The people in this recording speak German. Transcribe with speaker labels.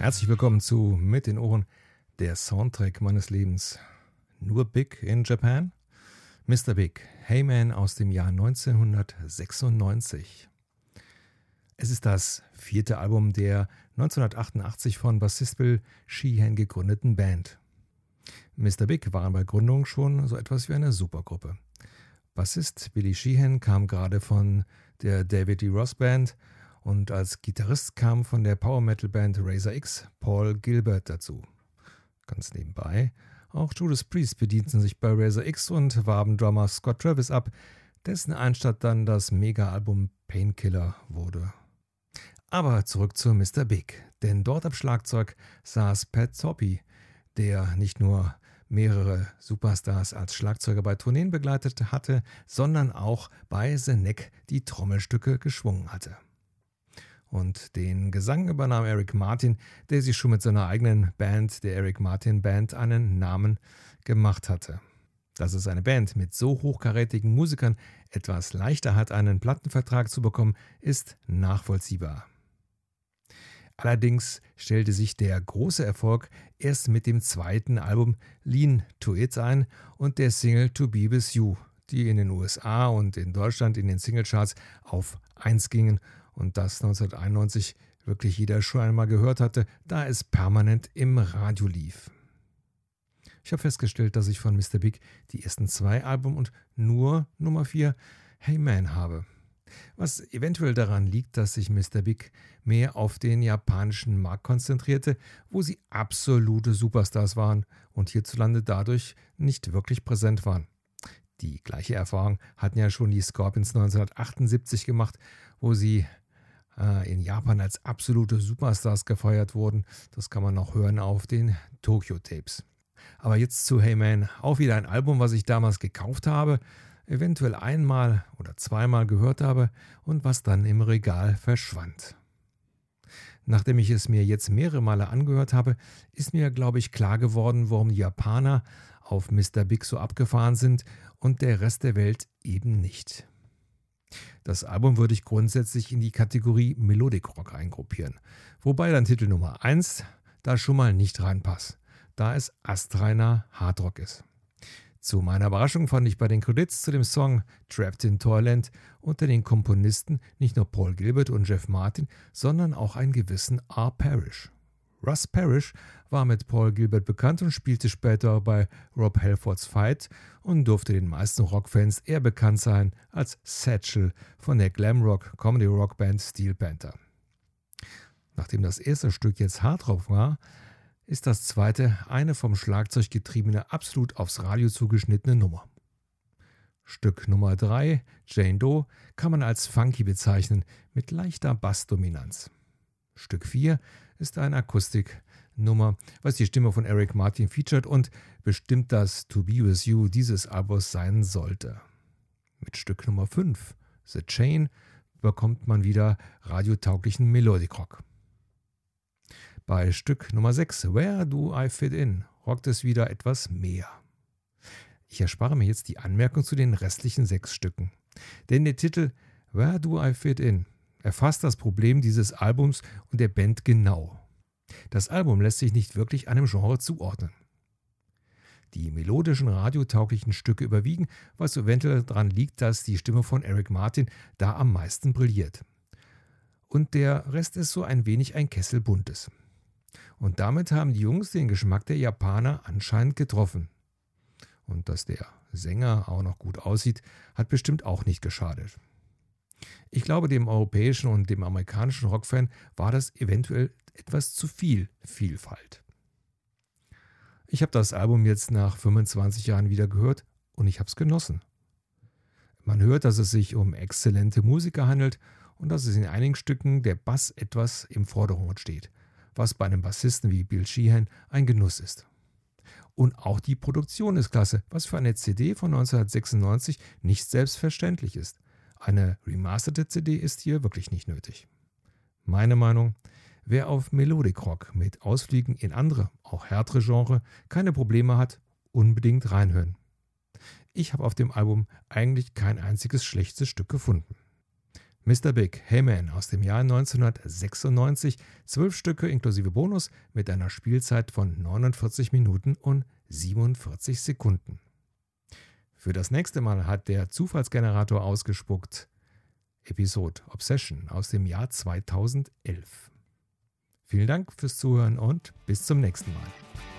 Speaker 1: Herzlich willkommen zu Mit den Ohren, der Soundtrack meines Lebens. Nur Big in Japan? Mr. Big, Hey Man aus dem Jahr 1996. Es ist das vierte Album der 1988 von Bassist Bill Sheehan gegründeten Band. Mr. Big waren bei Gründung schon so etwas wie eine Supergruppe. Bassist Billy Sheehan kam gerade von der David D. Ross Band und als Gitarrist kam von der Power Metal Band Razor X Paul Gilbert dazu. Ganz nebenbei, auch Judas Priest bedienten sich bei Razor X und warben Drummer Scott Travis ab, dessen Einstatt dann das Mega-Album Painkiller wurde. Aber zurück zu Mr. Big, denn dort am Schlagzeug saß Pat Toppy, der nicht nur mehrere Superstars als Schlagzeuger bei Tourneen begleitet hatte, sondern auch bei The Neck die Trommelstücke geschwungen hatte. Und den Gesang übernahm Eric Martin, der sich schon mit seiner eigenen Band, der Eric Martin Band, einen Namen gemacht hatte. Dass es eine Band mit so hochkarätigen Musikern etwas leichter hat, einen Plattenvertrag zu bekommen, ist nachvollziehbar. Allerdings stellte sich der große Erfolg erst mit dem zweiten Album Lean to It ein und der Single To Be With You, die in den USA und in Deutschland in den Singlecharts auf 1 gingen und das 1991 wirklich jeder schon einmal gehört hatte, da es permanent im Radio lief. Ich habe festgestellt, dass ich von Mr. Big die ersten zwei Alben und nur Nummer 4 Hey Man habe. Was eventuell daran liegt, dass sich Mr. Big mehr auf den japanischen Markt konzentrierte, wo sie absolute Superstars waren und hierzulande dadurch nicht wirklich präsent waren. Die gleiche Erfahrung hatten ja schon die Scorpions 1978 gemacht, wo sie in Japan als absolute Superstars gefeiert wurden. Das kann man noch hören auf den Tokyo Tapes. Aber jetzt zu Hey Man, auch wieder ein Album, was ich damals gekauft habe, eventuell einmal oder zweimal gehört habe und was dann im Regal verschwand. Nachdem ich es mir jetzt mehrere Male angehört habe, ist mir, glaube ich, klar geworden, warum die Japaner auf Mr. Big so abgefahren sind und der Rest der Welt eben nicht. Das Album würde ich grundsätzlich in die Kategorie Melodic Rock eingruppieren, wobei dann Titel Nummer 1 da schon mal nicht reinpasst, da es astreiner Hardrock ist. Zu meiner Überraschung fand ich bei den Credits zu dem Song Trapped in Toyland unter den Komponisten nicht nur Paul Gilbert und Jeff Martin, sondern auch einen gewissen R. Parrish. Russ Parrish war mit Paul Gilbert bekannt und spielte später bei Rob Halfords Fight und durfte den meisten Rockfans eher bekannt sein als Satchel von der Glamrock Comedy Rock Band Steel Panther. Nachdem das erste Stück jetzt Hardrock war, ist das zweite eine vom Schlagzeug getriebene, absolut aufs Radio zugeschnittene Nummer. Stück Nummer 3, Jane Doe, kann man als funky bezeichnen, mit leichter Bassdominanz. Stück 4 ist eine Akustiknummer, was die Stimme von Eric Martin featuret und bestimmt das To Be With You dieses Albums sein sollte. Mit Stück Nummer 5, The Chain, bekommt man wieder radiotauglichen Melodic Rock. Bei Stück Nummer 6, Where Do I Fit In, rockt es wieder etwas mehr. Ich erspare mir jetzt die Anmerkung zu den restlichen sechs Stücken. Denn der Titel Where Do I Fit In erfasst das Problem dieses Albums und der Band genau. Das Album lässt sich nicht wirklich einem Genre zuordnen. Die melodischen, radiotauglichen Stücke überwiegen, was eventuell daran liegt, dass die Stimme von Eric Martin da am meisten brilliert. Und der Rest ist so ein wenig ein Kessel Buntes. Und damit haben die Jungs den Geschmack der Japaner anscheinend getroffen. Und dass der Sänger auch noch gut aussieht, hat bestimmt auch nicht geschadet. Ich glaube, dem europäischen und dem amerikanischen Rockfan war das eventuell etwas zu viel Vielfalt. Ich habe das Album jetzt nach 25 Jahren wieder gehört und ich habe es genossen. Man hört, dass es sich um exzellente Musiker handelt und dass es in einigen Stücken der Bass etwas im Vordergrund steht, was bei einem Bassisten wie Bill Sheehan ein Genuss ist. Und auch die Produktion ist klasse, was für eine CD von 1996 nicht selbstverständlich ist. Eine remasterte CD ist hier wirklich nicht nötig. Meine Meinung, wer auf Melodic Rock mit Ausfliegen in andere, auch härtere Genre keine Probleme hat, unbedingt reinhören. Ich habe auf dem Album eigentlich kein einziges schlechtes Stück gefunden. Mr. Big, Hey Man aus dem Jahr 1996, zwölf Stücke inklusive Bonus mit einer Spielzeit von 49 Minuten und 47 Sekunden. Für das nächste Mal hat der Zufallsgenerator ausgespuckt Episode Obsession aus dem Jahr 2011. Vielen Dank fürs Zuhören und bis zum nächsten Mal.